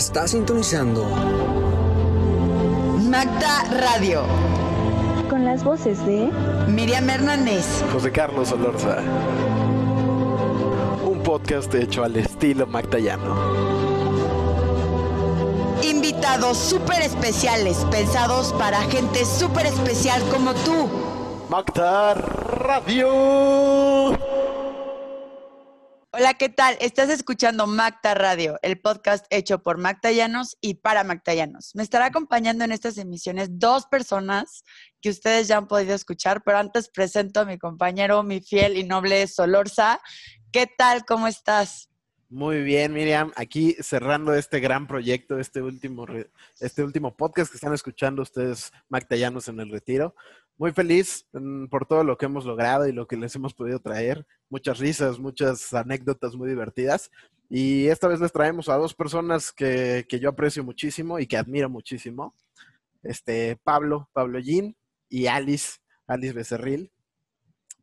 Está sintonizando Magda Radio. Con las voces de Miriam Hernández. José Carlos Olorza. Un podcast hecho al estilo magdayano. Invitados súper especiales, pensados para gente súper especial como tú. Magda Radio. Hola, ¿qué tal? Estás escuchando Macta Radio, el podcast hecho por Mactayanos y para Mactayanos. Me estará acompañando en estas emisiones dos personas que ustedes ya han podido escuchar, pero antes presento a mi compañero, mi fiel y noble Solorza. ¿Qué tal? ¿Cómo estás? Muy bien, Miriam. Aquí cerrando este gran proyecto, este último, este último podcast que están escuchando ustedes, Mactayanos en el Retiro muy feliz mm, por todo lo que hemos logrado y lo que les hemos podido traer. Muchas risas, muchas anécdotas muy divertidas. Y esta vez les traemos a dos personas que, yo aprecio muchísimo y que admiro muchísimo. Este, Pablo, Pablo Jean y Alice, Alice Becerril.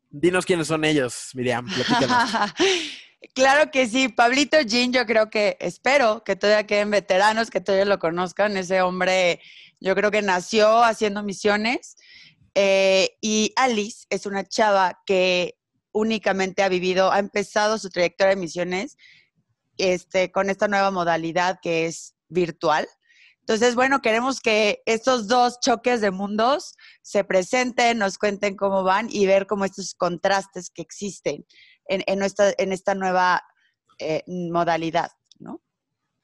Dinos quiénes son ellos, Miriam, Claro que sí, Pablito Jean, yo creo que, espero que todavía queden veteranos, que todavía lo conozcan. Ese hombre, yo creo que nació haciendo misiones eh, y Alice es una chava que únicamente ha vivido, ha empezado su trayectoria de misiones este, con esta nueva modalidad que es virtual. Entonces, bueno, queremos que estos dos choques de mundos se presenten, nos cuenten cómo van y ver cómo estos contrastes que existen en, esta nueva eh, modalidad, ¿no?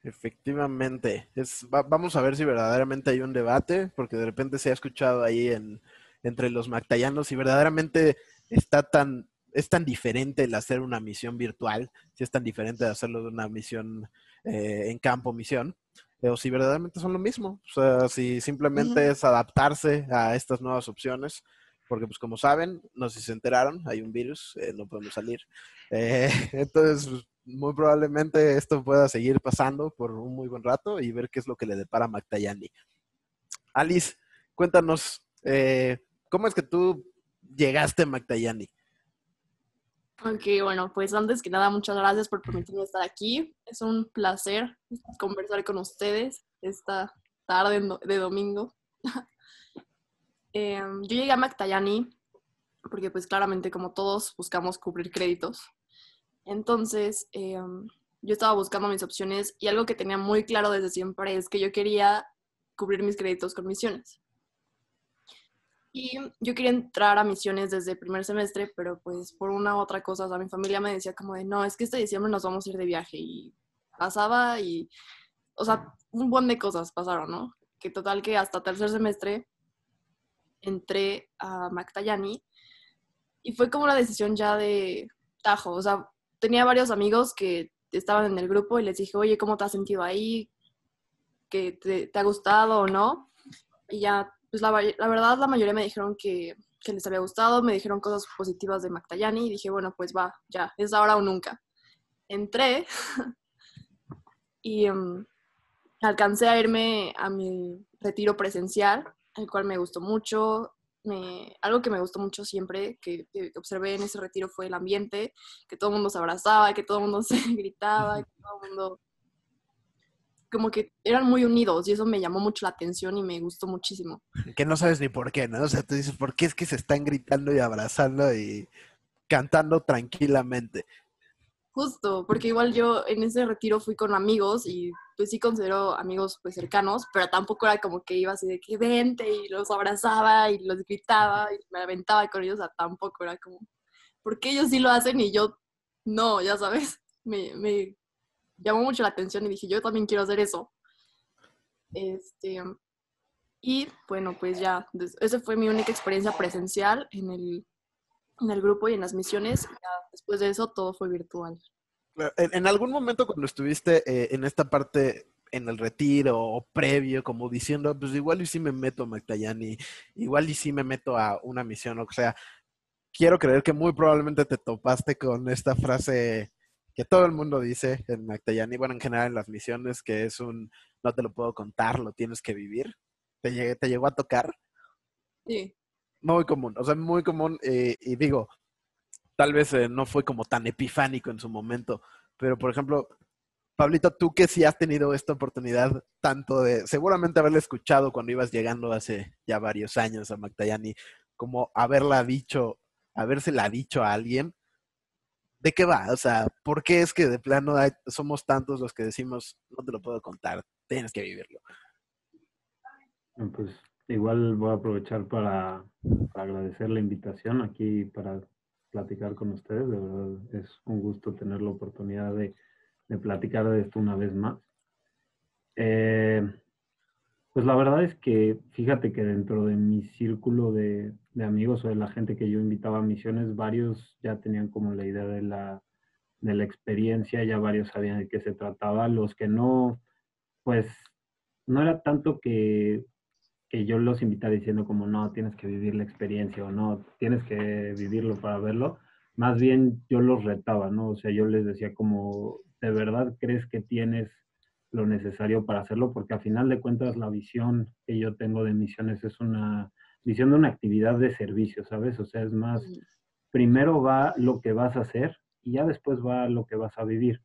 Efectivamente. Vamos a ver si verdaderamente hay un debate, porque de repente se ha escuchado ahí en, entre los mactayanos y verdaderamente está tan, es tan diferente el hacer una misión virtual, si es tan diferente de hacerlo de una misión eh, en campo, misión, o si verdaderamente son lo mismo, o sea, si simplemente es adaptarse a estas nuevas opciones, porque pues como saben, no sé si se enteraron, hay un virus, eh, no podemos salir. Eh, entonces, pues, muy probablemente esto pueda seguir pasando por un muy buen rato y ver qué es lo que le depara a. Alice, cuéntanos, ¿Cómo es que tú llegaste a Mactayani? Ok, bueno, pues antes que nada, muchas gracias por permitirme estar aquí. Es un placer conversar con ustedes esta tarde de domingo. Em, yo llegué a Mactayani porque pues claramente como todos buscamos cubrir créditos. Entonces, em, yo estaba buscando mis opciones y algo que tenía muy claro desde siempre es que yo quería cubrir mis créditos con misiones. Y yo quería entrar a misiones desde el primer semestre, pero pues por una u otra cosa, o sea, mi familia me decía como de, no, es que este diciembre nos vamos a ir de viaje y pasaba y, o sea, un buen de cosas pasaron, ¿no? Que total que hasta tercer semestre entré a Mactayani y fue como la decisión ya de tajo, o sea, tenía varios amigos que estaban en el grupo y les dije, oye, ¿cómo te has sentido ahí? ¿Que te, te ha gustado o no? Y ya pues la, verdad la mayoría me dijeron que, les había gustado, me dijeron cosas positivas de Mactayani y dije, bueno, pues va, ya, es ahora o nunca. Entré y em, alcancé a irme a mi retiro presencial, el cual me gustó mucho. Algo que me gustó mucho siempre, que, que, observé en ese retiro, fue el ambiente, que todo el mundo se abrazaba, que todo el mundo se gritaba, que todo el mundo como que eran muy unidos y eso me llamó mucho la atención y me gustó muchísimo. Que no sabes ni por qué, ¿no? O sea, tú dices, ¿por qué es que se están gritando y abrazando y cantando tranquilamente? Justo, porque igual yo en ese retiro fui con amigos y pues sí considero amigos pues cercanos, pero tampoco era como que iba así de que vente y los abrazaba y los gritaba y me aventaba con ellos, o sea, tampoco era como, ¿por qué ellos sí lo hacen y yo no? Ya sabes, me, me llamó mucho la atención y dije, yo también quiero hacer eso. Este, y bueno, pues ya, esa fue mi única experiencia presencial en el, en el grupo y en las misiones. después de eso, todo fue virtual. En, algún momento cuando estuviste eh, en esta parte en el retiro o previo, como diciendo, pues igual y sí me meto a Mactayani, igual y sí me meto a una misión, o sea, quiero creer que muy probablemente te topaste con esta frase que todo el mundo dice en Mactayani, bueno, en general en las misiones, que es un no te lo puedo contar, lo tienes que vivir. ¿Te, te llegó a tocar? Sí. Muy común, o sea, muy común. Eh, y digo, tal vez eh, no fue como tan epifánico en su momento, pero por ejemplo, Pablito, tú que sí has tenido esta oportunidad tanto de seguramente haberla escuchado cuando ibas llegando hace ya varios años a Magdayani, como haberla dicho, habérsela dicho a alguien, ¿de qué va? O sea, ¿por qué es que de plano somos tantos los que decimos, no te lo puedo contar, tienes que vivirlo? Pues igual voy a aprovechar para, agradecer la invitación aquí para platicar con ustedes. De verdad es un gusto tener la oportunidad de de platicar de esto una vez más. Eh, pues la verdad es que fíjate que dentro de mi círculo de, amigos o de la gente que yo invitaba a misiones, varios ya tenían como la idea de la, de la experiencia, ya varios sabían de qué se trataba. Los que no, pues no era tanto que, que yo los invitara diciendo como no, tienes que vivir la experiencia o no, tienes que vivirlo para verlo. Más bien yo los retaba, ¿no? O sea, yo les decía como de verdad crees que tienes lo necesario para hacerlo, porque a final de cuentas la visión que yo tengo de misiones es una visión de una actividad de servicio, ¿sabes? O sea, es más, primero va lo que vas a hacer y ya después va lo que vas a vivir.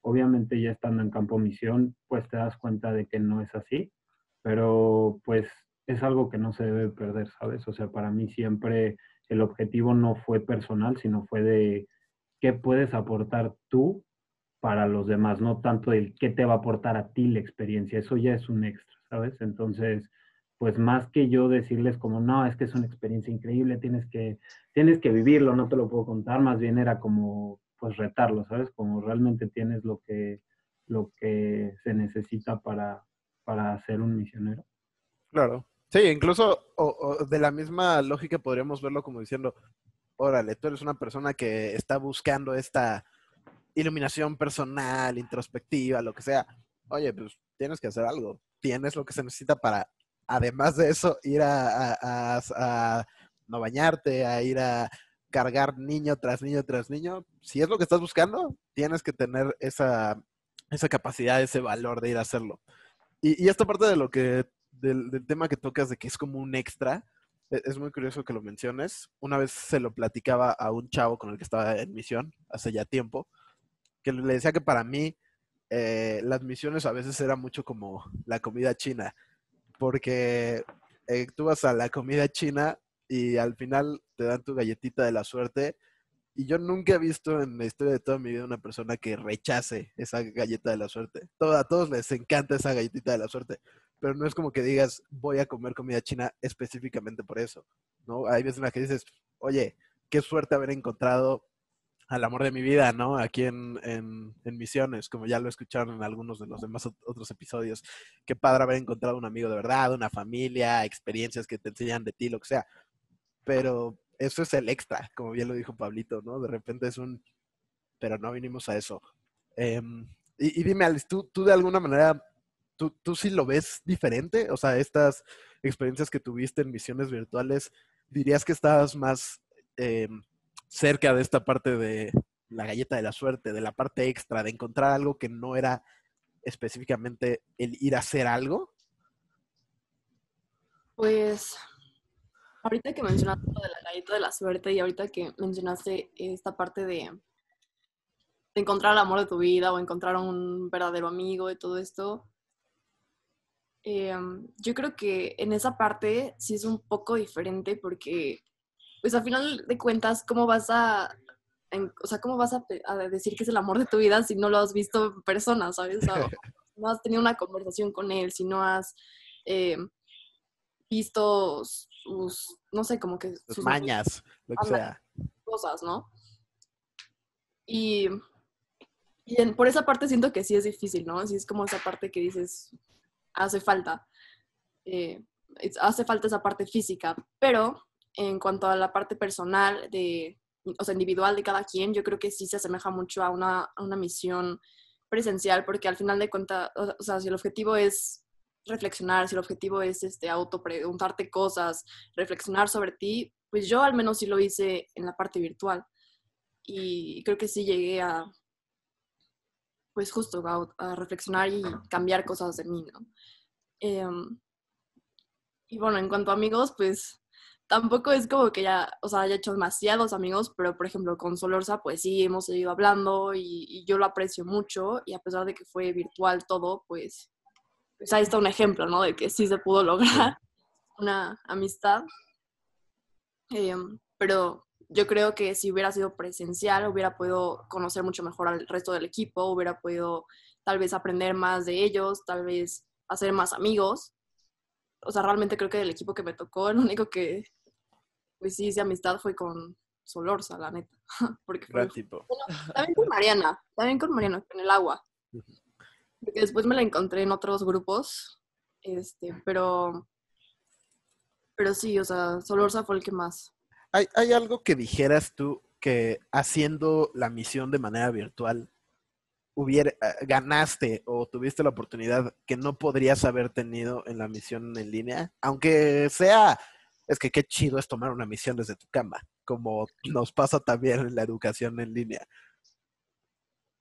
Obviamente ya estando en campo misión, pues te das cuenta de que no es así, pero pues es algo que no se debe perder, ¿sabes? O sea, para mí siempre el objetivo no fue personal, sino fue de qué puedes aportar tú para los demás, no tanto el qué te va a aportar a ti la experiencia, eso ya es un extra, ¿sabes? Entonces, pues más que yo decirles como, no, es que es una experiencia increíble, tienes que, tienes que vivirlo, no te lo puedo contar, más bien era como, pues retarlo, ¿sabes? Como realmente tienes lo que, lo que se necesita para, para ser un misionero. Claro. Sí, incluso de la misma lógica podríamos verlo como diciendo, órale, tú eres una persona que está buscando esta iluminación personal, introspectiva, lo que sea. Oye, pues tienes que hacer algo. Tienes lo que se necesita para, además de eso, ir a, no bañarte, a ir a cargar niño tras niño tras niño. Si es lo que estás buscando, tienes que tener esa, esa capacidad, ese valor de ir a hacerlo. Y, esta parte de lo que, del, del, tema que tocas de que es como un extra, e, es muy curioso que lo menciones. Una vez se lo platicaba a un chavo con el que estaba en misión hace ya tiempo que le decía que para mí eh, las misiones a veces era mucho como la comida china, porque eh, tú vas a la comida china y al final te dan tu galletita de la suerte. Y yo nunca he visto en la historia de toda mi vida una persona que rechace esa galleta de la suerte. a todos les encanta esa galletita de la suerte, pero no es como que digas, voy a comer comida china específicamente por eso. ¿no? Hay veces en que dices, oye, qué suerte haber encontrado al amor de mi vida, ¿no? Aquí en, en, Misiones, como ya lo escucharon en algunos de los demás otros episodios. Qué padre haber encontrado un amigo de verdad, una familia, experiencias que te enseñan de ti, lo que sea. Pero eso es el extra, como bien lo dijo Pablito, ¿no? De repente es un, pero no vinimos a eso. Em, y, dime, Alice, ¿tú, ¿tú, de alguna manera, tú, tú sí lo ves diferente? O sea, estas experiencias que tuviste en misiones virtuales, ¿dirías que estabas más... Eh, cerca de esta parte de la galleta de la suerte, de la parte extra, de encontrar algo que no era específicamente el ir a hacer algo? Pues ahorita que mencionaste lo de la galleta de la suerte y ahorita que mencionaste esta parte de, encontrar el amor de tu vida o encontrar un verdadero amigo de todo esto, em, yo creo que en esa parte sí es un poco diferente porque pues al final de cuentas, ¿cómo vas a, o sea, cómo vas a, decir que es el amor de tu vida si no lo has visto en persona, ¿sabes? no has tenido una conversación con él, si no has eh, visto sus, no sé, como que... Sus mañas, lo que sea. Cosas, ¿no? Y, y por esa parte siento que sí es difícil, ¿no? Así es como esa parte que dices, hace falta. Eh, hace falta esa parte física, pero en cuanto a la parte personal, de, o sea, individual de cada quien, yo creo que sí se asemeja mucho a una, a una misión presencial, porque al final de cuentas, o sea, si el objetivo es reflexionar, si el objetivo es este, auto preguntarte cosas, reflexionar sobre ti, pues yo al menos sí lo hice en la parte virtual. Y creo que sí llegué a, pues justo, a, reflexionar y cambiar cosas de mí, ¿no? Em, y bueno, en cuanto a amigos, pues tampoco es como que ya, o sea, haya hecho demasiados amigos, pero por ejemplo con Solorza, pues sí, hemos seguido hablando y, yo lo aprecio mucho y a pesar de que fue virtual todo, pues, pues ahí está un ejemplo, ¿no? De que sí se pudo lograr una amistad. Em, pero yo creo que si hubiera sido presencial, hubiera podido conocer mucho mejor al resto del equipo, hubiera podido tal vez aprender más de ellos, tal vez hacer más amigos. O sea, realmente creo que del equipo que me tocó, el único que, pues sí hice amistad fue con Solorza, la neta. Porque fue, tipo. también con Mariana, también con Mariana, en el agua. Porque después me la encontré en otros grupos, este, pero, pero sí, o sea, Solorza fue el que más. ¿Hay, hay algo que dijeras tú que haciendo la misión de manera virtual hubiera, eh, ganaste o tuviste la oportunidad que no podrías haber tenido en la misión en línea? Aunque sea, es que qué chido es tomar una misión desde tu cama, como nos pasa también en la educación en línea.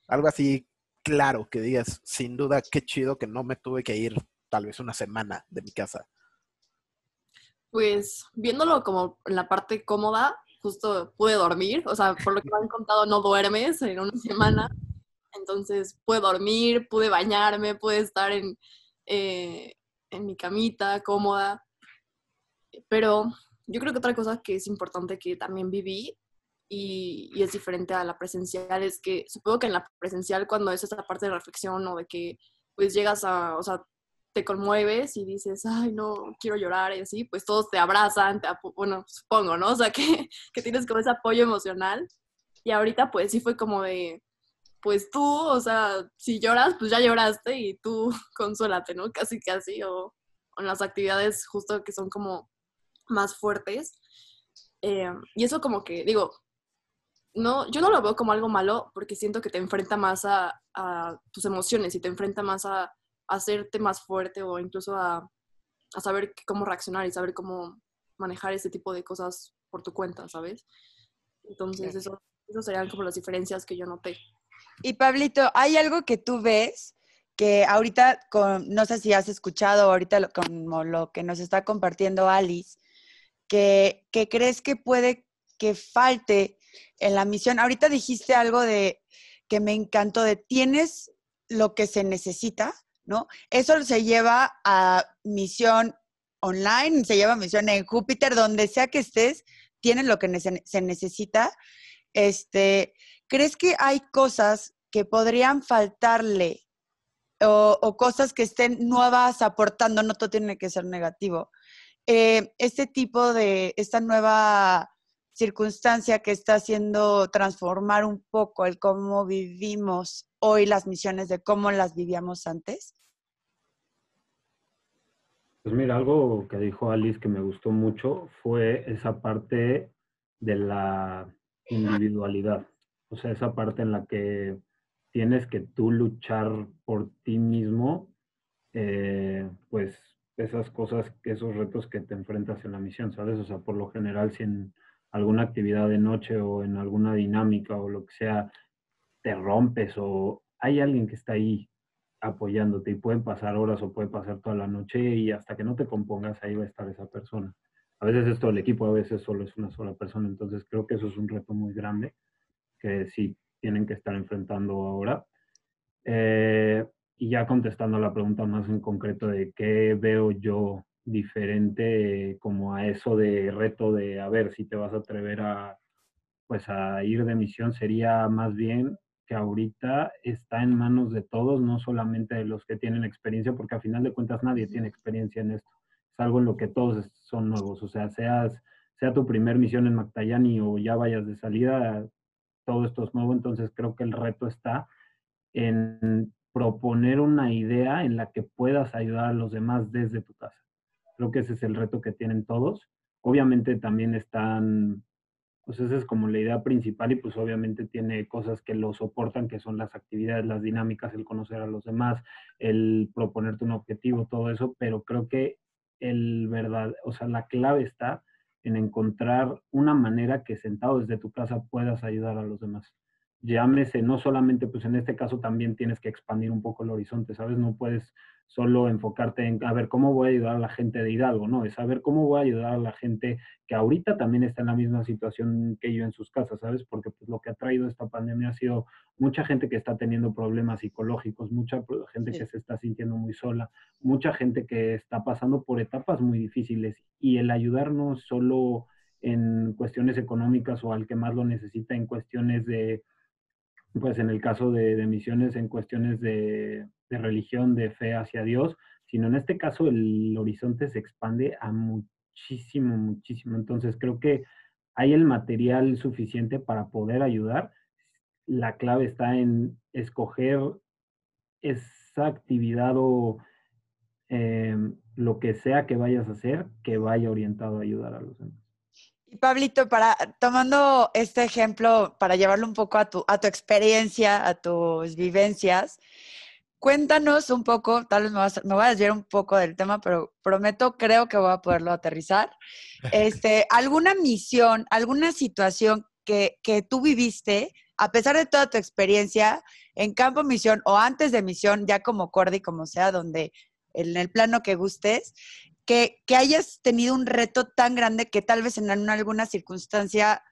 Algo así claro que digas, sin duda, qué chido que no me tuve que ir tal vez una semana de mi casa. Pues viéndolo como en la parte cómoda, justo pude dormir, o sea, por lo que me han contado, no duermes en una semana, entonces pude dormir, pude bañarme, pude estar en, eh, en mi camita cómoda, pero yo creo que otra cosa que es importante que también viví y, es diferente a la presencial es que supongo que en la presencial cuando es esta parte de reflexión o de que pues llegas a, o sea, te conmueves y dices, ay, no, quiero llorar y así, pues todos te abrazan, te bueno, supongo, ¿no? O sea, que, que tienes como ese apoyo emocional. Y ahorita, pues sí fue como de, pues tú, o sea, si lloras, pues ya lloraste y tú consuélate, ¿no? Casi, casi, o, o en las actividades justo que son como más fuertes. Eh, y eso como que, digo, no, yo no lo veo como algo malo porque siento que te enfrenta más a, a tus emociones y te enfrenta más a, a hacerte más fuerte o incluso a, a saber cómo reaccionar y saber cómo manejar ese tipo de cosas por tu cuenta, ¿sabes? Entonces, eso, eso serían como las diferencias que yo noté. Y Pablito, ¿hay algo que tú ves que ahorita, con, no sé si has escuchado ahorita lo, como lo que nos está compartiendo Alice, que, crees que puede que falte en la misión? Ahorita dijiste algo de que me encantó, de tienes lo que se necesita, ¿no? Eso se lleva a misión online, se lleva a misión en Júpiter, donde sea que estés, tienes lo que se necesita. Este, ¿crees que hay cosas que podrían faltarle o, o cosas que estén nuevas aportando? No todo tiene que ser negativo. Eh, este tipo de, esta nueva circunstancia que está haciendo transformar un poco el cómo vivimos hoy las misiones de cómo las vivíamos antes. Pues mira, algo que dijo Alice que me gustó mucho fue esa parte de la individualidad. O sea, esa parte en la que tienes que tú luchar por ti mismo, eh, pues esas cosas, esos retos que te enfrentas en la misión, ¿sabes? O sea, por lo general, si en alguna actividad de noche o en alguna dinámica o lo que sea, te rompes o hay alguien que está ahí apoyándote y pueden pasar horas o puede pasar toda la noche y hasta que no te compongas ahí va a estar esa persona. A veces es todo el equipo, a veces solo es una sola persona, entonces creo que eso es un reto muy grande que sí tienen que estar enfrentando ahora. Eh, y ya contestando a la pregunta más en concreto de qué veo yo diferente como a eso de reto de a ver si te vas a atrever a pues a ir de misión sería más bien que ahorita está en manos de todos, no solamente de los que tienen experiencia, porque a final de cuentas nadie tiene experiencia en esto. Es algo en lo que todos son nuevos, o sea, seas, sea tu primer misión en Mactayani o ya vayas de salida, todo esto es nuevo, entonces creo que el reto está en proponer una idea en la que puedas ayudar a los demás desde tu casa. Creo que ese es el reto que tienen todos. Obviamente también están pues esa es como la idea principal y pues obviamente tiene cosas que lo soportan, que son las actividades, las dinámicas, el conocer a los demás, el proponerte un objetivo, todo eso, pero creo que el verdad, o sea, la clave está en encontrar una manera que sentado desde tu casa puedas ayudar a los demás. Llámese, no solamente, pues en este caso también tienes que expandir un poco el horizonte, ¿sabes? No puedes solo enfocarte en, a ver, ¿cómo voy a ayudar a la gente de Hidalgo? No, es saber cómo voy a ayudar a la gente que ahorita también está en la misma situación que yo en sus casas, ¿sabes? Porque pues, lo que ha traído esta pandemia ha sido mucha gente que está teniendo problemas psicológicos, mucha gente que se está sintiendo muy sola, mucha gente que está pasando por etapas muy difíciles y el ayudarnos solo en cuestiones económicas o al que más lo necesita en cuestiones de, pues en el caso de, de misiones, en cuestiones de religión, de fe hacia Dios, sino en este caso el horizonte se expande a muchísimo, muchísimo. Entonces creo que hay el material suficiente para poder ayudar. La clave está en escoger esa actividad o eh, lo que sea que vayas a hacer que vaya orientado a ayudar a los demás. Y Pablito, para, tomando este ejemplo, para llevarlo un poco a tu, a tu experiencia, a tus vivencias, Cuéntanos un poco, tal vez me, voy a desviar un poco del tema, pero prometo, creo que voy a poderlo aterrizar. Este, ¿Alguna misión, alguna situación que, que tú viviste, a pesar de toda tu experiencia en campo misión o antes de misión, ya como Cordy, como sea, donde en el plano que gustes, que, que hayas tenido un reto tan grande que tal vez en alguna circunstancia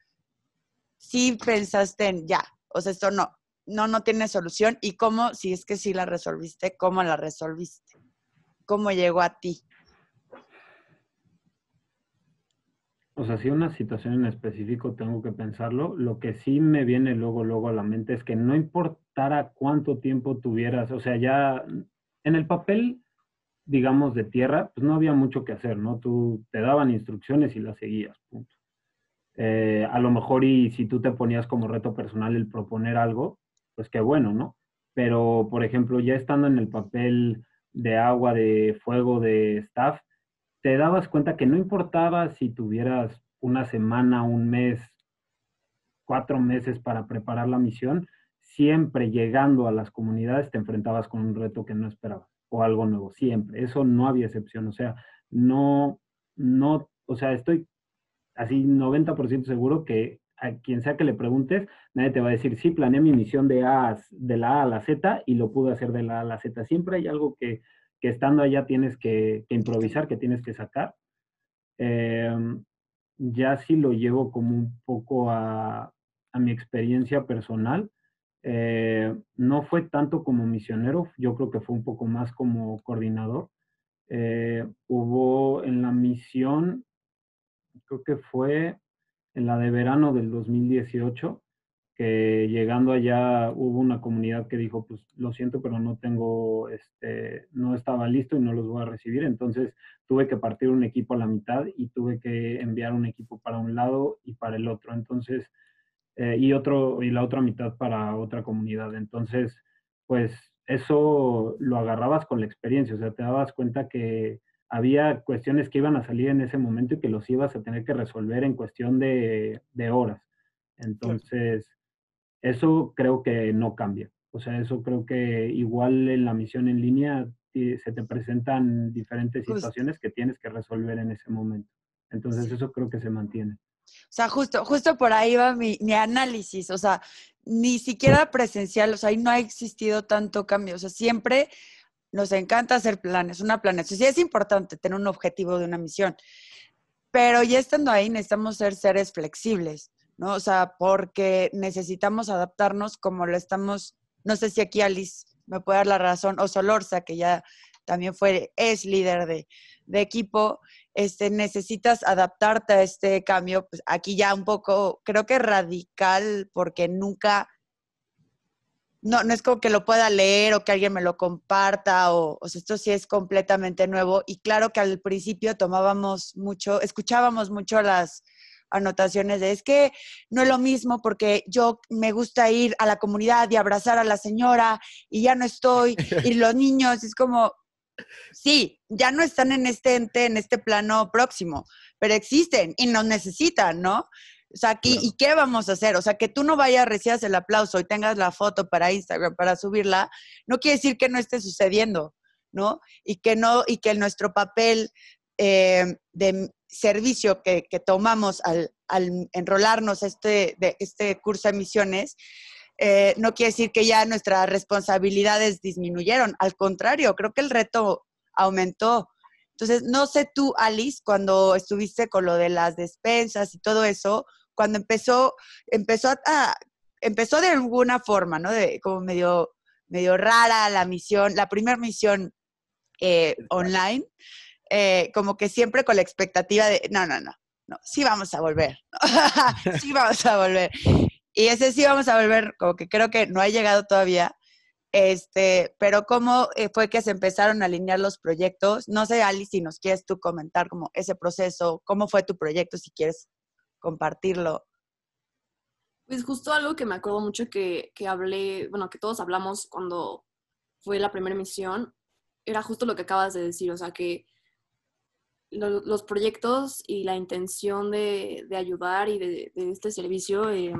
sí pensaste en ya, o sea, esto no, no, no tiene solución y cómo, si es que sí la resolviste, cómo la resolviste, cómo llegó a ti. O sea, si una situación en específico tengo que pensarlo, lo que sí me viene luego, luego a la mente es que no importara cuánto tiempo tuvieras, o sea, ya en el papel, digamos, de tierra, pues no había mucho que hacer, ¿no? Tú te daban instrucciones y las seguías, punto. Eh, a lo mejor y si tú te ponías como reto personal el proponer algo, pues qué bueno, ¿no? Pero, por ejemplo, ya estando en el papel de agua, de fuego, de staff, te dabas cuenta que no importaba si tuvieras una semana, un mes, cuatro meses para preparar la misión, siempre llegando a las comunidades te enfrentabas con un reto que no esperabas o algo nuevo, siempre. Eso no había excepción, o sea, no, no, o sea, estoy así 90% seguro que a quien sea que le preguntes, nadie te va a decir, sí, planeé mi misión de, a, de la A a la Z y lo pude hacer de la A a la Z. Siempre hay algo que, estando allá tienes que, improvisar, que tienes que sacar. Em, ya sí lo llevo como un poco a, mi experiencia personal. Eh, no fue tanto como misionero, yo creo que fue un poco más como coordinador. Eh, hubo en la misión, creo que fue en la de verano del 2018, que llegando allá hubo una comunidad que dijo, pues lo siento, pero no tengo, este, no estaba listo y no los voy a recibir. Entonces tuve que partir un equipo a la mitad y tuve que enviar un equipo para un lado y para el otro. Entonces, eh, y otro, y la otra mitad para otra comunidad. Entonces, pues eso lo agarrabas con la experiencia, o sea, te dabas cuenta que había cuestiones que iban a salir en ese momento y que los ibas a tener que resolver en cuestión de, horas. Entonces, eso creo que no cambia. O sea, eso creo que igual en la misión en línea se te presentan diferentes situaciones que tienes que resolver en ese momento. Entonces, eso creo que se mantiene. O sea, justo, justo por ahí va mi, análisis. O sea, ni siquiera presencial, o sea, ahí no ha existido tanto cambio. O sea, siempre nos encanta hacer planes, una planeación. Sí es importante tener un objetivo de una misión, pero ya estando ahí necesitamos ser seres flexibles, ¿no? O sea, porque necesitamos adaptarnos como lo estamos, no sé si aquí Alice me puede dar la razón, o Solorza, que ya también fue, es líder de, de equipo, este, necesitas adaptarte a este cambio, pues aquí ya un poco, creo que radical, porque nunca no, no es como que lo pueda leer o que alguien me lo comparta, o, o sea, esto sí es completamente nuevo. Y claro que al principio tomábamos mucho, escuchábamos mucho las anotaciones de es que no es lo mismo porque yo me gusta ir a la comunidad y abrazar a la señora y ya no estoy, y los niños, es como, sí, ya no están en este ente, en este plano próximo, pero existen y nos necesitan, ¿no? O sea, ¿y qué vamos a hacer? O sea, que tú no vayas, recibas el aplauso y tengas la foto para Instagram, para subirla, no quiere decir que no esté sucediendo, ¿no? Y que no, y que nuestro papel eh, de servicio que, tomamos al, enrolarnos este, de este curso de misiones, eh, no quiere decir que ya nuestras responsabilidades disminuyeron. Al contrario, creo que el reto aumentó. Entonces, no sé tú, Alice, cuando estuviste con lo de las despensas y todo eso, cuando empezó, empezó a, empezó de alguna forma, ¿no? De, como medio, medio rara la misión, la primera misión eh, online, eh, como que siempre con la expectativa de, no, no, no, no, sí vamos a volver, sí vamos a volver. Y ese sí vamos a volver, como que creo que no ha llegado todavía. Este, pero cómo eh, fue que se empezaron a alinear los proyectos. No sé, Alice, si nos quieres tú comentar como ese proceso, cómo fue tu proyecto, si quieres compartirlo. Pues justo algo que me acuerdo mucho que, que hablé, bueno, que todos hablamos cuando fue la primera emisión, era justo lo que acabas de decir, o sea, que los proyectos y la intención de, de ayudar y de, este servicio eh,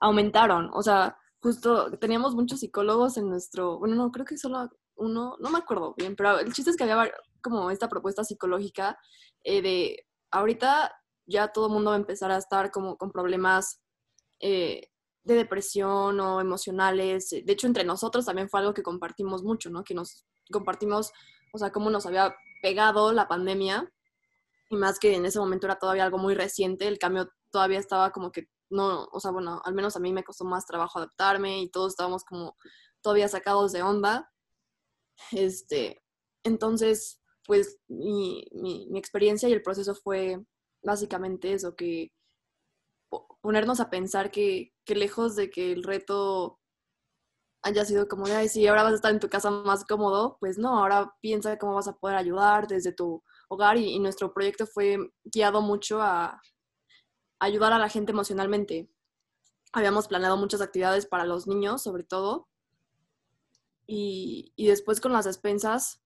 aumentaron. O sea, justo teníamos muchos psicólogos en nuestro, bueno, no, creo que solo uno, no me acuerdo bien, pero el chiste es que había como esta propuesta psicológica eh, de ahorita ya todo el mundo va a empezar a estar como con problemas eh, de depresión o emocionales. De hecho, entre nosotros también fue algo que compartimos mucho, ¿no? Que nos compartimos, o sea, cómo nos había pegado la pandemia y más que en ese momento era todavía algo muy reciente, el cambio todavía estaba como que no, o sea, bueno, al menos a mí me costó más trabajo adaptarme y todos estábamos como todavía sacados de onda. Este, entonces, pues mi, mi, mi experiencia y el proceso fue básicamente eso, que ponernos a pensar que, que lejos de que el reto haya sido como ay, sí, ahora vas a estar en tu casa más cómodo, pues no, ahora piensa cómo vas a poder ayudar desde tu hogar y, y nuestro proyecto fue guiado mucho a, ayudar a la gente emocionalmente. Habíamos planeado muchas actividades para los niños, sobre todo. Y, y después con las despensas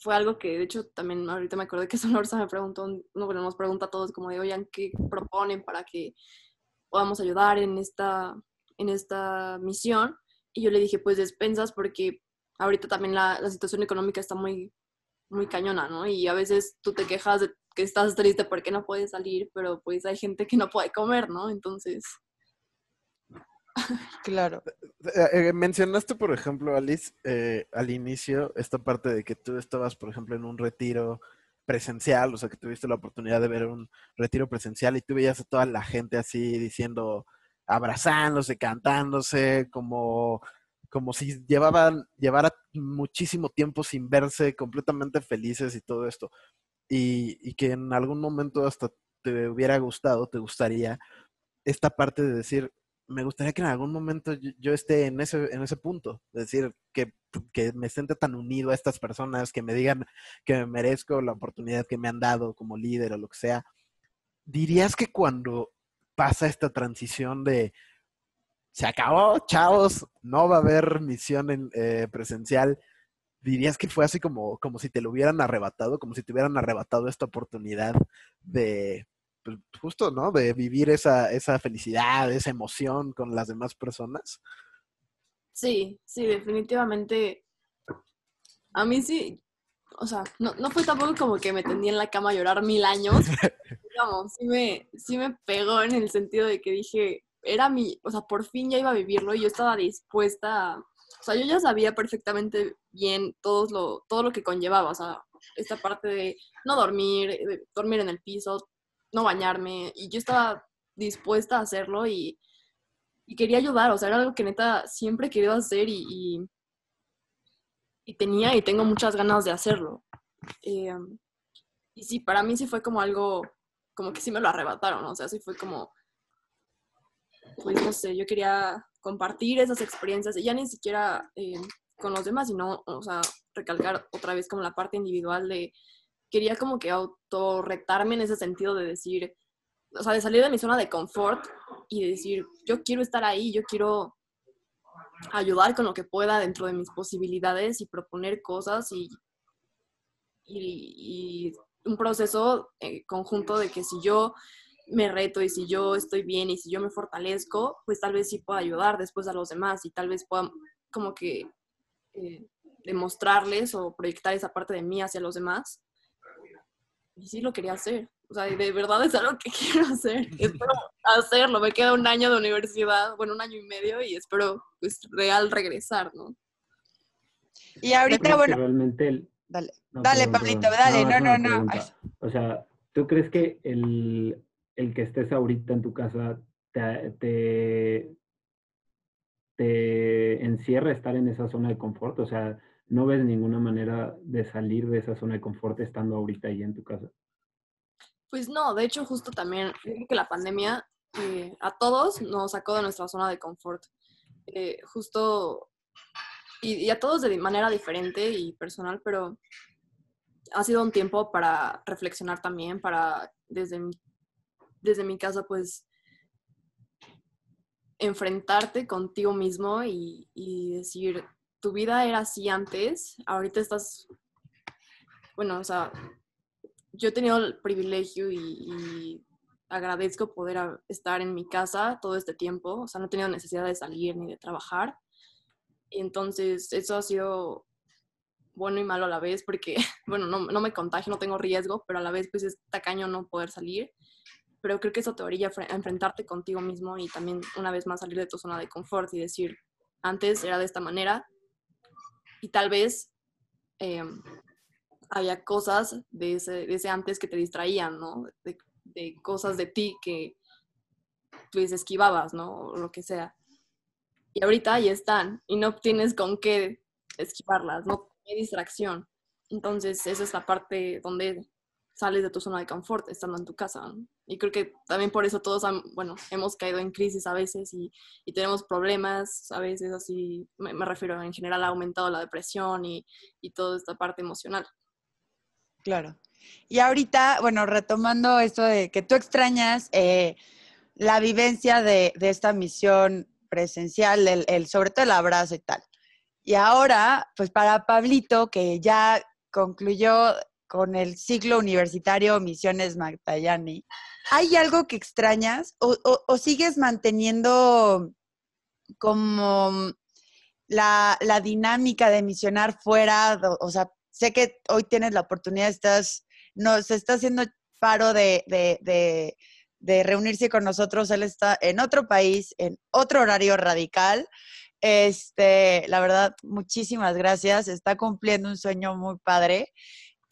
fue algo que, de hecho, también ahorita me acordé que Sonorza me preguntó, no, nos pregunta a todos como de, oigan, ¿qué proponen para que podamos ayudar en esta, en esta misión? Y yo le dije, pues despensas, porque ahorita también la, la situación económica está muy, muy cañona, ¿no? Y a veces tú te quejas de que estás triste porque no puedes salir, pero pues hay gente que no puede comer, ¿no? Entonces... Claro. Eh, eh, mencionaste, por ejemplo, Alice, eh, al inicio, esta parte de que tú estabas, por ejemplo, en un retiro presencial, o sea, que tuviste la oportunidad de ver un retiro presencial y tú veías a toda la gente así diciendo, abrazándose, cantándose, como, como si llevaban, llevara muchísimo tiempo sin verse, completamente felices y todo esto y, que en algún momento hasta te hubiera gustado, te gustaría esta parte de decir, me gustaría que en algún momento yo, esté en ese, en ese punto, es decir, que, que, me sienta tan unido a estas personas, que me digan que me merezco la oportunidad que me han dado como líder o lo que sea. ¿Dirías que cuando pasa esta transición de se acabó, chavos, no va a haber misión eh, presencial, dirías que fue así como, como si te lo hubieran arrebatado, como si te hubieran arrebatado esta oportunidad de, pues, justo, ¿no? De vivir esa, esa felicidad, esa emoción con las demás personas. Sí, sí, definitivamente. A mí sí, o sea, no, no fue tampoco como que me tendí en la cama a llorar mil años. Digamos, sí me, sí me pegó en el sentido de que dije, era mi, o sea, por fin ya iba a vivirlo y yo estaba dispuesta a o sea, yo ya sabía perfectamente bien todo lo, todo lo que conllevaba, o sea, esta parte de no dormir, de dormir en el piso, no bañarme, y yo estaba dispuesta a hacerlo y, y quería ayudar, o sea, era algo que neta siempre he querido hacer y, y, y tenía y tengo muchas ganas de hacerlo. Eh, y sí, para mí sí fue como algo, como que sí me lo arrebataron, o sea, sí fue como, pues no sé, yo quería compartir esas experiencias, y ya ni siquiera eh, con los demás, sino, o sea, recalcar otra vez como la parte individual de, quería como que autorretarme en ese sentido de decir, o sea, de salir de mi zona de confort y de decir, yo quiero estar ahí, yo quiero ayudar con lo que pueda dentro de mis posibilidades y proponer cosas y, y, y un proceso eh, conjunto de que si yo me reto y si yo estoy bien y si yo me fortalezco, pues tal vez sí pueda ayudar después a los demás y tal vez pueda como que eh, demostrarles o proyectar esa parte de mí hacia los demás. Y sí lo quería hacer. O sea, de verdad es algo que quiero hacer. Espero hacerlo. Me queda un año de universidad, bueno, un año y medio y espero, pues, real regresar, ¿no? Y ahorita, bueno, realmente el... dale, no, dale, perdón, Pablito, perdón. dale, no, no, no. O sea, ¿tú crees que el, el que estés ahorita en tu casa te, te, te encierra estar en esa zona de confort? O sea, ¿no ves ninguna manera de salir de esa zona de confort estando ahorita ahí en tu casa? Pues no, de hecho justo también, creo que la pandemia eh, a todos nos sacó de nuestra zona de confort. Eh, justo, y, y a todos de manera diferente y personal, pero ha sido un tiempo para reflexionar también, para desde desde mi casa pues enfrentarte contigo mismo y, y decir, tu vida era así antes, ahorita estás, bueno, o sea, yo he tenido el privilegio y, y agradezco poder estar en mi casa todo este tiempo, o sea, no he tenido necesidad de salir ni de trabajar. Entonces, eso ha sido bueno y malo a la vez, porque, bueno, no, no me contagio, no tengo riesgo, pero a la vez, pues, es tacaño no poder salir. Pero creo que eso te orilla a fre- a enfrentarte contigo mismo y también, una vez más, salir de tu zona de confort y decir, antes era de esta manera y tal vez em, había cosas de ese, de ese antes que te distraían, ¿no? De, de cosas de ti que pues esquivabas, ¿no? O lo que sea. Y ahorita ahí están y no tienes con qué esquivarlas, no hay distracción. Entonces, esa es la parte donde sales de tu zona de confort estando en tu casa. ¿no? Y creo que también por eso todos, han- bueno, hemos caído en crisis a veces y, y tenemos problemas a veces así, me, me refiero en general ha aumentado la depresión y, y toda esta parte emocional. Claro. Y ahorita, bueno, retomando esto de que tú extrañas eh, la vivencia de, de esta misión presencial, el, el- sobre todo el abrazo y tal. Y ahora, pues para Pablito, que ya concluyó con el ciclo universitario Misiones Magdalani, ¿hay algo que extrañas o, sigues manteniendo como la, la dinámica de misionar fuera? O sea, sé que hoy tienes la oportunidad, estás, no, se está haciendo paro de, de, de, de reunirse con nosotros. Él está en otro país, en otro horario radical. Este, la verdad, muchísimas gracias. Está cumpliendo un sueño muy padre.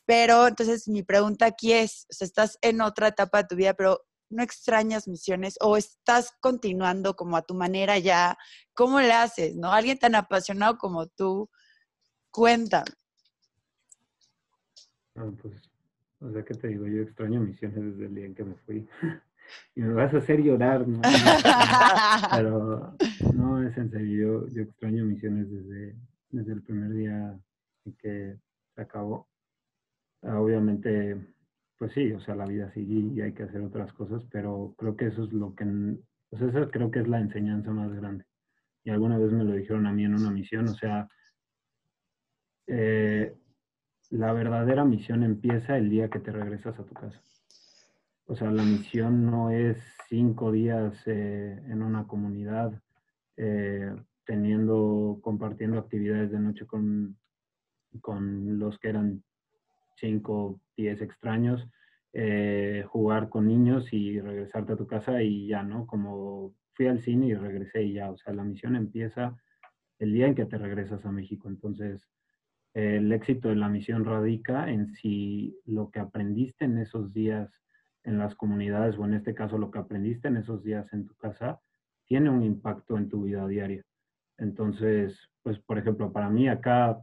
Pero entonces mi pregunta aquí es, o sea, estás en otra etapa de tu vida, pero ¿no extrañas misiones o estás continuando como a tu manera ya? ¿Cómo le haces? ¿No? Alguien tan apasionado como tú, cuéntame. Ah, pues, o sea, ¿qué te digo? Yo extraño misiones desde el día en que me fui. Y me vas a hacer llorar, ¿no? Pero no, es en serio, yo, yo extraño misiones desde, desde el primer día en que se acabó. Ah, Obviamente, pues sí, o sea, la vida sigue y hay que hacer otras cosas, pero creo que eso es lo que, pues esa creo que es la enseñanza más grande. Y alguna vez me lo dijeron a mí en una misión, o sea, eh, la verdadera misión empieza el día que te regresas a tu casa. O sea, la misión no es cinco días eh, en una comunidad, eh, teniendo, compartiendo actividades de noche con, con los que eran cinco, diez extraños, eh, jugar con niños y regresarte a tu casa y ya, ¿no? Como fui al cine y regresé y ya. O sea, la misión empieza el día en que te regresas a México. Entonces, el éxito de la misión radica en si lo que aprendiste en esos días en las comunidades o en este caso lo que aprendiste en esos días en tu casa tiene un impacto en tu vida diaria. Entonces, pues por ejemplo, para mí acá,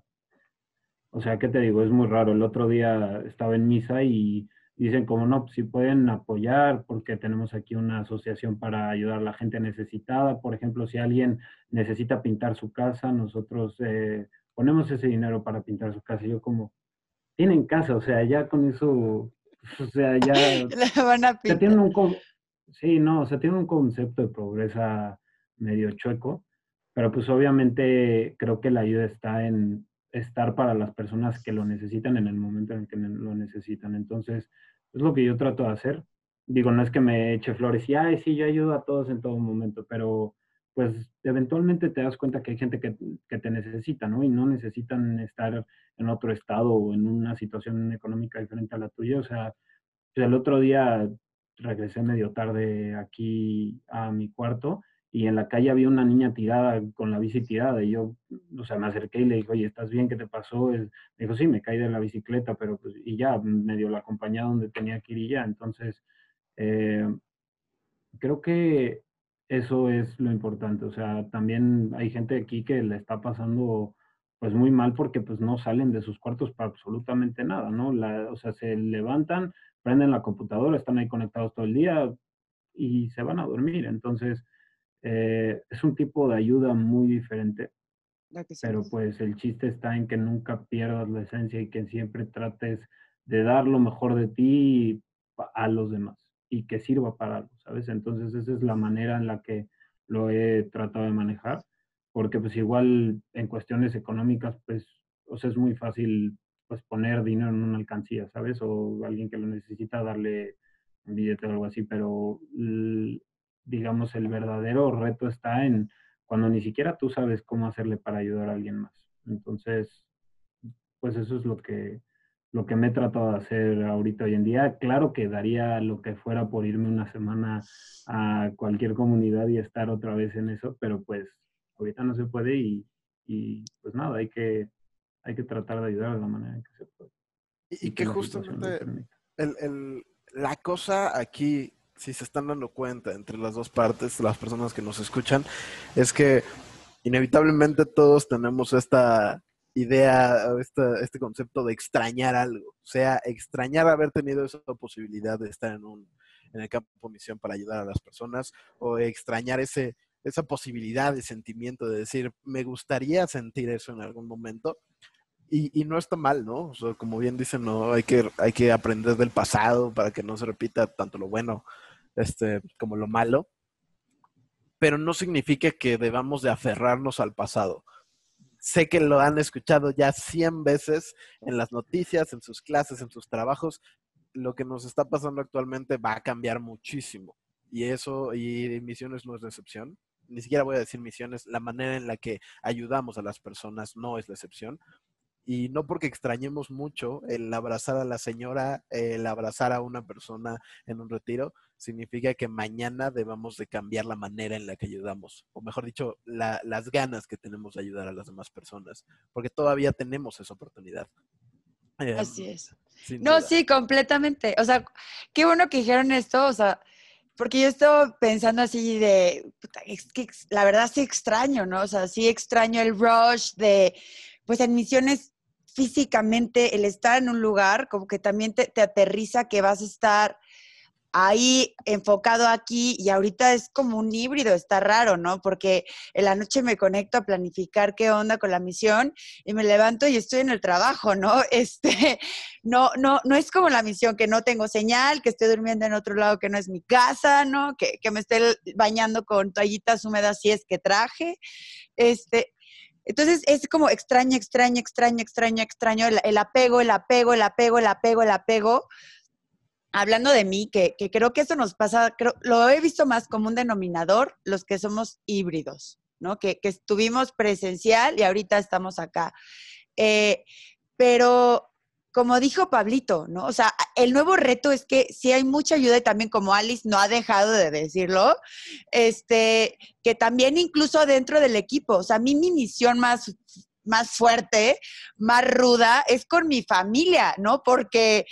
o sea, ¿qué te digo? Es muy raro. El otro día estaba en misa y dicen como no, pues, si pueden apoyar porque tenemos aquí una asociación para ayudar a la gente necesitada. Por ejemplo, si alguien necesita pintar su casa, nosotros eh, ponemos ese dinero para pintar su casa. Yo como, tienen casa, o sea, ya con eso, o sea, ya Le van a pintar. un con- sí, no, o sea, tienen un concepto de pobreza medio chueco, pero pues obviamente creo que la ayuda está en estar para las personas que lo necesitan en el momento en el que lo necesitan. Entonces, es lo que yo trato de hacer. Digo, no es que me eche flores y, ay, sí, yo ayudo a todos en todo momento, pero pues eventualmente te das cuenta que hay gente que, que te necesita, ¿no? Y no necesitan estar en otro estado o en una situación económica diferente a la tuya. O sea, pues, el otro día regresé medio tarde aquí a mi cuarto y en la calle había una niña tirada con la bici tirada y yo, o sea, me acerqué y le dije, oye, ¿estás bien? ¿Qué te pasó? Me dijo, sí, me caí de la bicicleta, pero pues, y ya, medio la acompañé donde tenía que ir y ya. Entonces, eh, creo que eso es lo importante. O sea, también hay gente aquí que le está pasando pues muy mal porque pues no salen de sus cuartos para absolutamente nada, ¿no? La, o sea, se levantan, prenden la computadora, están ahí conectados todo el día y se van a dormir. Entonces, eh, es un tipo de ayuda muy diferente. Pero pues el chiste está en que nunca pierdas la esencia y que siempre trates de dar lo mejor de ti a los demás y que sirva para algo, ¿sabes? Entonces esa es la manera en la que lo he tratado de manejar, porque pues igual en cuestiones económicas, pues, o sea, es muy fácil pues poner dinero en una alcancía, ¿sabes? O alguien que lo necesita darle un billete o algo así, pero digamos, el verdadero reto está en cuando ni siquiera tú sabes cómo hacerle para ayudar a alguien más. Entonces, pues eso es lo que, lo que me he tratado de hacer ahorita hoy en día. Claro que daría lo que fuera por irme una semana a cualquier comunidad y estar otra vez en eso, pero pues ahorita no se puede y, y pues nada, hay que, hay que tratar de ayudar de la manera en que se puede. Y, que, justamente el, el, la cosa aquí si se están dando cuenta entre las dos partes, las personas que nos escuchan, es que inevitablemente todos tenemos esta idea, este concepto de extrañar algo, o sea, extrañar haber tenido esa posibilidad de estar en un en el campo de misión para ayudar a las personas o extrañar ese esa posibilidad de sentimiento de decir, me gustaría sentir eso en algún momento. Y, y, no está mal, ¿no? O sea, como bien dicen, no, hay que, hay que aprender del pasado para que no se repita tanto lo bueno este, como lo malo, pero no significa que debamos de aferrarnos al pasado. Sé que lo han escuchado ya 100 veces en las noticias, en sus clases, en sus trabajos. Lo que nos está pasando actualmente va a cambiar muchísimo. Y eso, y Misiones no es la excepción. Ni siquiera voy a decir Misiones, la manera en la que ayudamos a las personas no es la excepción y no porque extrañemos mucho el abrazar a la señora, el abrazar a una persona en un retiro, significa que mañana debamos de cambiar la manera en la que ayudamos, o mejor dicho, las ganas que tenemos de ayudar a las demás personas, porque todavía tenemos esa oportunidad. Em, Así es. No, sí, completamente. O sea, qué bueno que dijeron esto, o sea, porque yo estoy pensando así de, es que la verdad sí extraño, ¿no? O sea, sí extraño el rush de, pues en misiones físicamente el estar en un lugar, como que también te, aterriza que vas a estar ahí enfocado aquí y ahorita es como un híbrido, está raro, ¿no? Porque en la noche me conecto a planificar qué onda con la misión y me levanto y estoy en el trabajo, ¿no? Este, no, no, no es como la misión que no tengo señal, que estoy durmiendo en otro lado que no es mi casa, ¿no? Que, que me esté bañando con toallitas húmedas si es que traje. Este, entonces es como extraño, extraño, extraño, extraño, extraño, el, apego, el apego, el apego, el apego, el apego. Hablando de mí, que, creo que eso nos pasa, creo, lo he visto más como un denominador, los que somos híbridos, ¿no? Que, que estuvimos presencial y ahorita estamos acá. Eh, pero como dijo Pablito, ¿no? O sea, el nuevo reto es que si hay mucha ayuda y también como Alice no ha dejado de decirlo, este, que también incluso dentro del equipo, o sea, a mí mi misión más más fuerte, más ruda, es con mi familia, ¿no? Porque,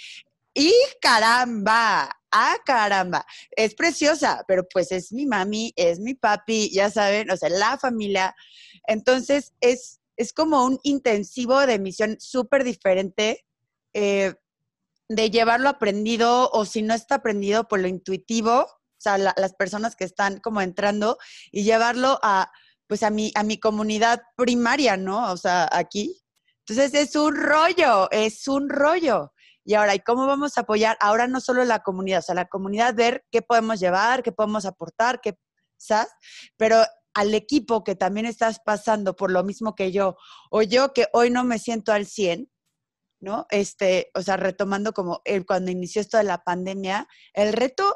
y caramba, ah, caramba, es preciosa, pero pues es mi mami, es mi papi, ya saben, o sea, la familia. Entonces, es, es como un intensivo de misión súper diferente eh, de llevarlo aprendido o si no está aprendido por lo intuitivo, o sea, las personas que están como entrando y llevarlo a, pues a mi, a mi comunidad primaria, ¿no? O sea, aquí. Entonces es un rollo, es un rollo. Y ahora, ¿y cómo vamos a apoyar? Ahora no solo la comunidad, o sea, la comunidad ver qué podemos llevar, qué podemos aportar, qué, ¿sabes? Pero al equipo que también estás pasando por lo mismo que yo, o yo que hoy no me siento al 100, ¿no? Este, o sea, retomando como el, cuando inició esto de la pandemia, el reto,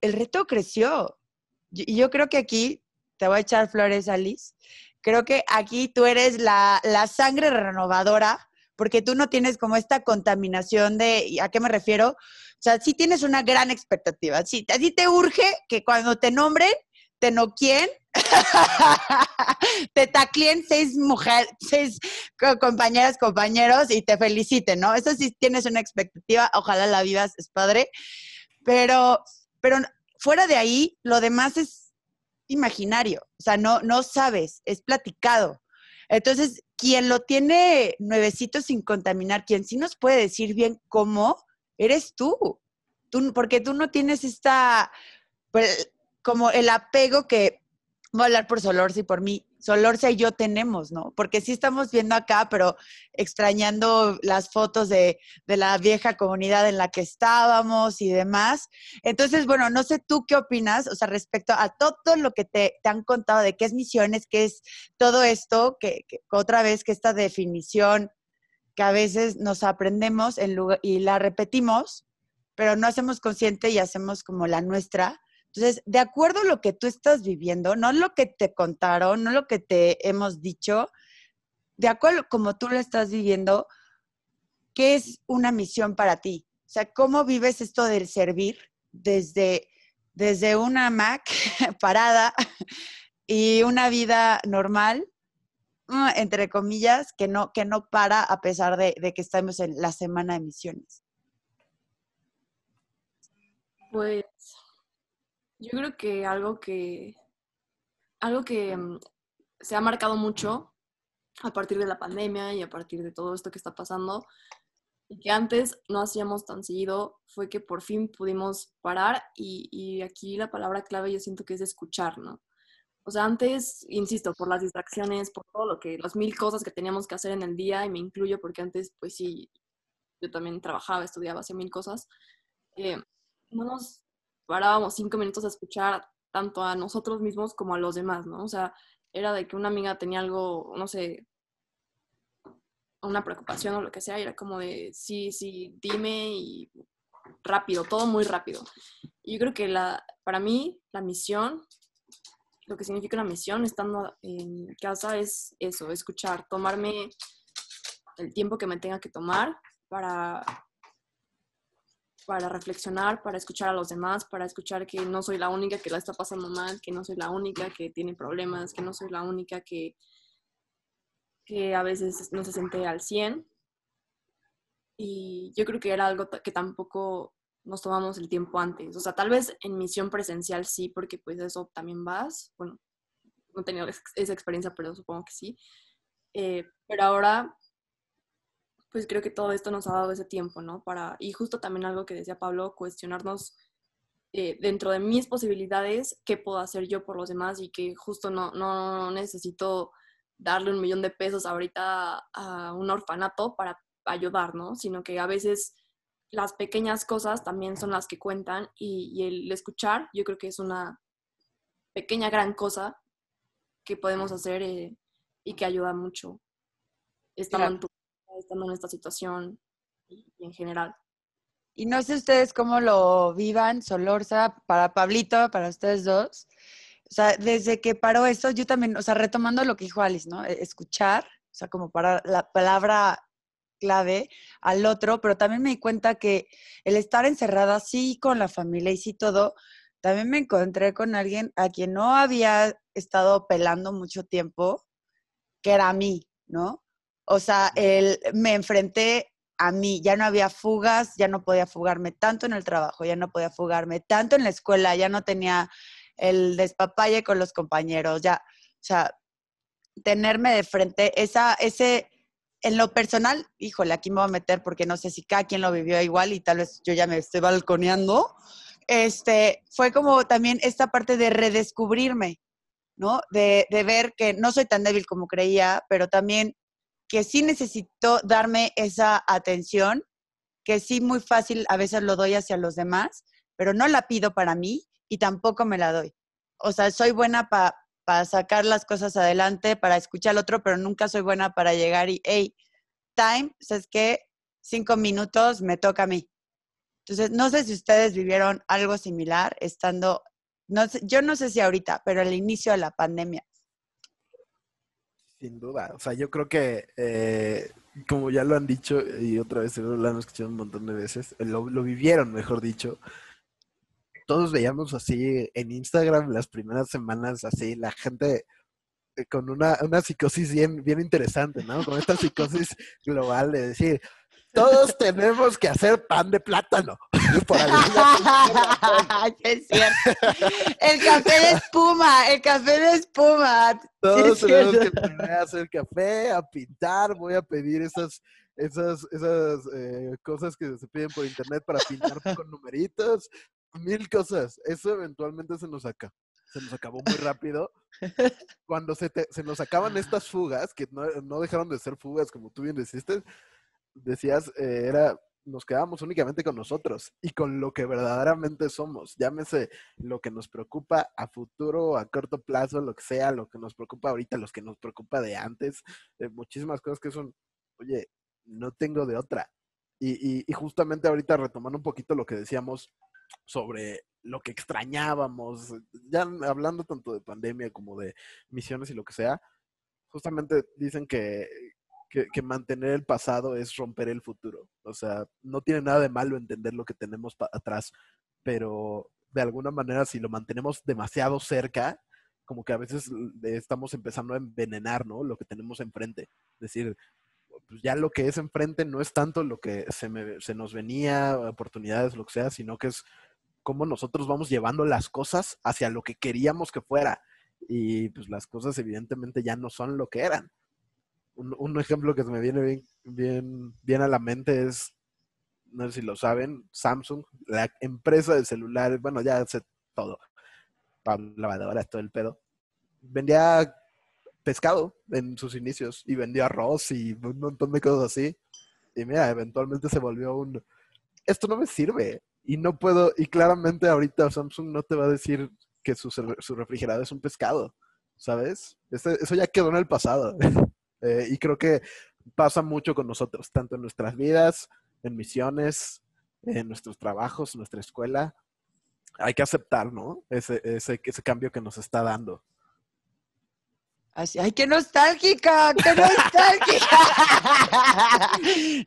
el reto creció. Y yo creo que aquí, te voy a echar flores, Alice, creo que aquí tú eres la, la sangre renovadora, porque tú no tienes como esta contaminación de, ¿a qué me refiero? O sea, sí tienes una gran expectativa, sí, a te urge que cuando te nombren, te noquien, te taclien seis mujeres, seis compañeras, compañeros y te feliciten, ¿no? Eso sí tienes una expectativa, ojalá la vivas, es padre, pero, pero fuera de ahí, lo demás es imaginario, o sea, no, no sabes, es platicado. Entonces, quien lo tiene nuevecito sin contaminar, quien sí nos puede decir bien cómo, eres tú. tú porque tú no tienes esta, pues, como el apego que, voy a hablar por Solorza y por mí, Solorza y yo tenemos, ¿no? Porque sí estamos viendo acá, pero extrañando las fotos de, de, la vieja comunidad en la que estábamos y demás. Entonces, bueno, no sé tú qué opinas, o sea, respecto a todo lo que te, te han contado de qué es misiones, qué es todo esto, que, que otra vez que esta definición que a veces nos aprendemos en lugar, y la repetimos, pero no hacemos consciente y hacemos como la nuestra. Entonces, de acuerdo a lo que tú estás viviendo, no lo que te contaron, no lo que te hemos dicho, de acuerdo como tú lo estás viviendo, ¿qué es una misión para ti? O sea, ¿cómo vives esto del servir desde, desde una Mac parada y una vida normal, mm, entre comillas, que no, que no para a pesar de, de que estamos en la semana de misiones? Pues yo creo que algo que, algo que mm, se ha marcado mucho a partir de la pandemia y a partir de todo esto que está pasando y que antes no hacíamos tan seguido fue que por fin pudimos parar y, y aquí la palabra clave yo siento que es escuchar, ¿no? O sea, antes, insisto, por las distracciones, por todo lo que, las mil cosas que teníamos que hacer en el día, y me incluyo porque antes, pues sí, yo también trabajaba, estudiaba, hacía mil cosas, eh, no nos parábamos cinco minutos a escuchar tanto a nosotros mismos como a los demás, ¿no? O sea, era de que una amiga tenía algo, no sé, una preocupación o lo que sea, era como de, sí, sí, dime y rápido, todo muy rápido. Yo creo que la, para mí la misión, lo que significa una misión estando en casa es eso, escuchar, tomarme el tiempo que me tenga que tomar para para reflexionar, para escuchar a los demás, para escuchar que no soy la única que la está pasando mal, que no soy la única que tiene problemas, que no soy la única que, que a veces no se siente al 100. Y yo creo que era algo que tampoco nos tomamos el tiempo antes. O sea, tal vez en misión presencial sí, porque pues eso también vas. Bueno, no he tenido esa experiencia, pero supongo que sí. Eh, pero ahora pues creo que todo esto nos ha dado ese tiempo, ¿no? Para, y justo también algo que decía Pablo, cuestionarnos eh, dentro de mis posibilidades, qué puedo hacer yo por los demás y que justo no, no necesito darle un millón de pesos ahorita a un orfanato para ayudar, ¿no? Sino que a veces las pequeñas cosas también son las que cuentan y, el escuchar yo creo que es una pequeña gran cosa que podemos hacer eh, y que ayuda mucho. Estando estando en esta situación y, en general. Y no sé ustedes cómo lo vivan, Solorza, para Pablito, para ustedes dos. O sea, desde que paró esto, yo también, o sea, retomando lo que dijo Alice, ¿no? E, escuchar, o sea, como para la palabra clave al otro, pero también me di cuenta que el estar encerrada, sí, con la familia y sí todo, también me encontré con alguien a quien no había estado pelando mucho tiempo, que era a mí, ¿no? O sea, el, me enfrenté a mí, ya no había fugas, ya no podía fugarme tanto en el trabajo, ya no podía fugarme tanto en la escuela, ya no tenía el despapalle con los compañeros, ya, o sea, tenerme de frente, esa, ese, en lo personal, híjole, aquí me voy a meter porque no sé si cada quien lo vivió igual y tal vez yo ya me estoy balconeando, este, fue como también esta parte de redescubrirme, ¿no? De, de ver que no soy tan débil como creía, pero también que sí necesito darme esa atención, que sí muy fácil a veces lo doy hacia los demás, pero no la pido para mí y tampoco me la doy. O sea, soy buena para sacar las cosas adelante, para escuchar al otro, pero nunca soy buena para llegar y, hey, time, ¿sabes qué? Cinco minutos, me toca a mí. Entonces, no sé si ustedes vivieron algo similar estando, no yo no sé si ahorita, pero al inicio de la pandemia. Sin duda. O sea, yo creo que eh, como ya lo han dicho y otra vez lo han escuchado un montón de veces, lo, lo vivieron, mejor dicho. Todos veíamos así en Instagram las primeras semanas, así la gente eh, con una, una psicosis bien, bien interesante, ¿no? Con esta psicosis global de decir, todos tenemos que hacer pan de plátano. Por es cierto. El café de espuma, el café de espuma. Todos tenemos que aprender a hacer café, a pintar. Voy a pedir esas, esas, esas eh, cosas que se piden por internet para pintar con numeritos. Mil cosas. Eso eventualmente se nos acaba. Se nos acabó muy rápido. Cuando se, se nos acaban estas fugas, que no, no dejaron de ser fugas, como tú bien deciste, decías, eh, era, nos quedamos únicamente con nosotros y con lo que verdaderamente somos. Llámese lo que nos preocupa a futuro, a corto plazo, lo que sea, lo que nos preocupa ahorita, lo que nos preocupa de antes, eh, muchísimas cosas que son, oye, no tengo de otra. Y, y, justamente ahorita retomando un poquito lo que decíamos sobre lo que extrañábamos, ya hablando tanto de pandemia como de misiones y lo que sea, justamente dicen que, que, mantener el pasado es romper el futuro. O sea, no tiene nada de malo entender lo que tenemos atrás, pero de alguna manera si lo mantenemos demasiado cerca, como que a veces estamos empezando a envenenar, ¿no? Lo que tenemos enfrente. Es decir, pues ya lo que es enfrente no es tanto lo que se, se nos venía, oportunidades, lo que sea, sino que es cómo nosotros vamos llevando las cosas hacia lo que queríamos que fuera. Y pues las cosas evidentemente ya no son lo que eran un, ejemplo que me viene bien, bien, bien a la mente es, no sé si lo saben, Samsung, la empresa de celulares, bueno, ya hace todo, lavadora, todo el pedo, vendía pescado en sus inicios y vendía arroz y un montón de cosas así. Y mira, eventualmente se volvió un, esto no me sirve y no puedo, y claramente ahorita Samsung no te va a decir que su, su refrigerador es un pescado, ¿sabes? eso ya quedó en el pasado. Eh, y creo que pasa mucho con nosotros, tanto en nuestras vidas, en misiones, en nuestros trabajos, en nuestra escuela. Hay que aceptar, ¿no? Ese, ese, ese cambio que nos está dando. Así, ¡Ay, qué nostálgica! ¡Qué nostálgica!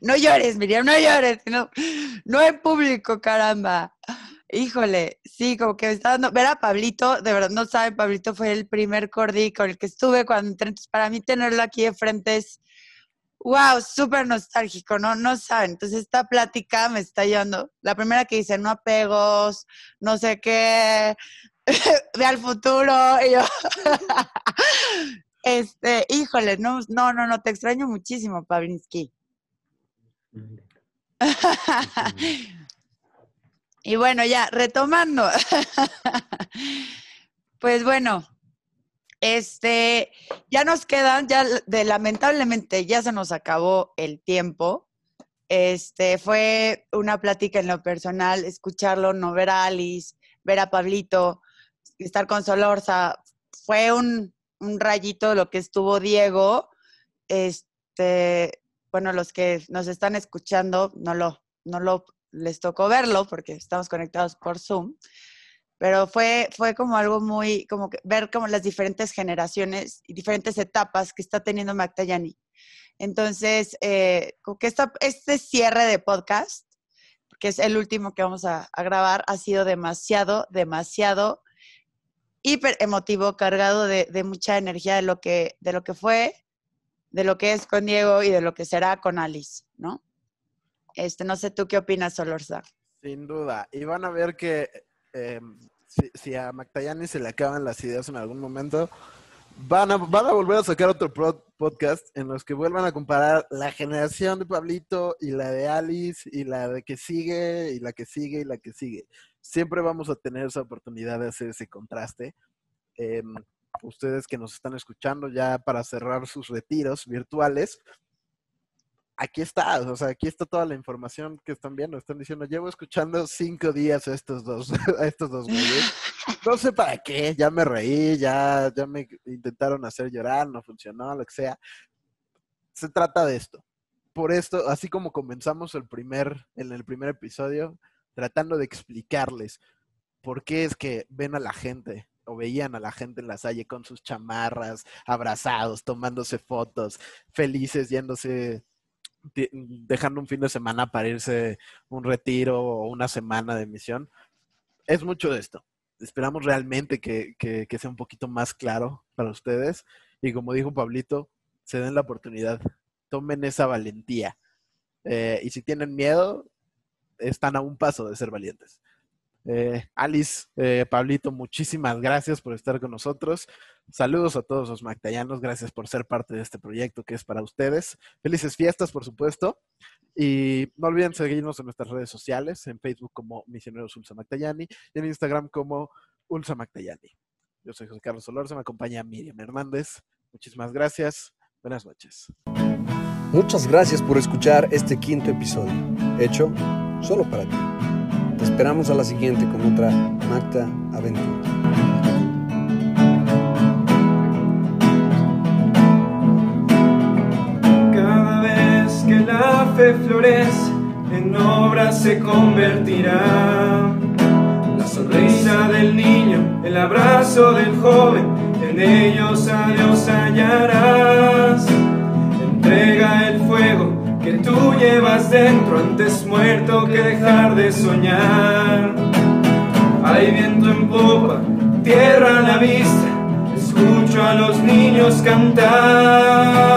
no llores, Miriam, no llores. No, no en público, caramba. Híjole, sí, como que me está dando. Ver a Pablito, de verdad, no saben, Pablito fue el primer cordi con el que estuve cuando entré. Entonces, para mí tenerlo aquí de frente es, wow, súper nostálgico, ¿no? No saben. Entonces, esta plática me está llevando. La primera que dice, no apegos, no sé qué, ve al futuro. Y yo, este, híjole, no, no, no, no, te extraño muchísimo, Pablinsky. Y bueno, ya, retomando. pues bueno, este, ya nos quedan, ya de, lamentablemente ya se nos acabó el tiempo. Este, fue una plática en lo personal, escucharlo, no ver a Alice, ver a Pablito, estar con Solorza. Fue un, un rayito lo que estuvo Diego. Este, bueno, los que nos están escuchando no lo, no lo les tocó verlo porque estamos conectados por Zoom, pero fue, fue como algo muy, como que ver como las diferentes generaciones y diferentes etapas que está teniendo Magdayani. Entonces, eh, que este cierre de podcast, que es el último que vamos a, grabar, ha sido demasiado, demasiado hiper emotivo, cargado de, de, mucha energía de lo, que, de lo que fue, de lo que es con Diego y de lo que será con Alice, ¿no? Este, no sé tú qué opinas, Solorza. Sin duda. Y van a ver que em, si, a Mactayani se le acaban las ideas en algún momento, van a, van a volver a sacar otro podcast en los que vuelvan a comparar la generación de Pablito y la de Alice y la de que sigue y la que sigue y la que sigue. Siempre vamos a tener esa oportunidad de hacer ese contraste. Em, ustedes que nos están escuchando ya para cerrar sus retiros virtuales, aquí está, o sea, aquí está toda la información que están viendo. Están diciendo, llevo escuchando cinco días a estos dos, a estos dos güeyes. No sé para qué, ya me reí, ya, ya me intentaron hacer llorar, no funcionó, lo que sea. Se trata de esto. Por esto, así como comenzamos el primer, en el primer episodio, tratando de explicarles por qué es que ven a la gente o veían a la gente en la calle con sus chamarras, abrazados, tomándose fotos, felices, yéndose dejando un fin de semana para irse un retiro o una semana de misión. Es mucho de esto. Esperamos realmente que, que- que sea un poquito más claro para ustedes. Y como dijo Pablito, se den la oportunidad, tomen esa valentía. Eh, y si tienen miedo, están a un paso de ser valientes. Eh, Alice, eh, Pablito, muchísimas gracias por estar con nosotros. Saludos a todos los mactayanos, gracias por ser parte de este proyecto que es para ustedes. Felices fiestas, por supuesto. Y no olviden seguirnos en nuestras redes sociales, en Facebook como Misioneros Ulsa Mactayani y en Instagram como Ulsa Mactayani. Yo soy José Carlos Solorza, me acompaña Miriam Hernández. Muchísimas gracias. Buenas noches. Muchas gracias por escuchar este quinto episodio, hecho solo para ti. Te esperamos a la siguiente con otra Macta Aventura. Cada vez que la fe florece, en obra se convertirá. La sonrisa del niño, el abrazo del joven, en ellos a Dios hallarás. Entrega el fuego que tú llevas dentro, antes muerto que dejar de soñar. Hay viento en popa, tierra a la vista, escucho a los niños cantar.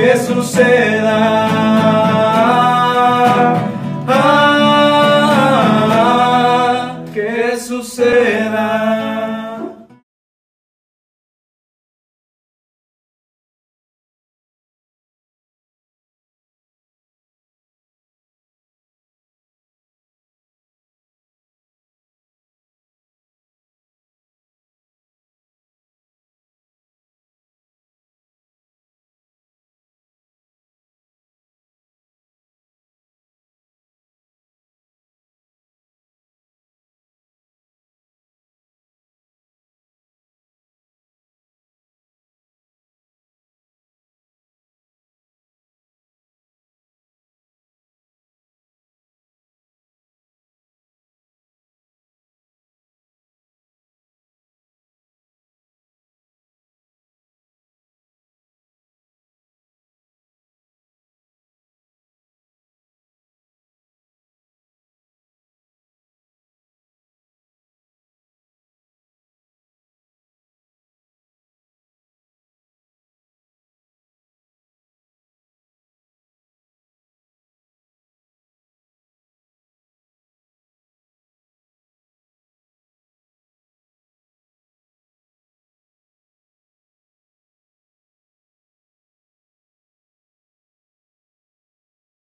que suceda.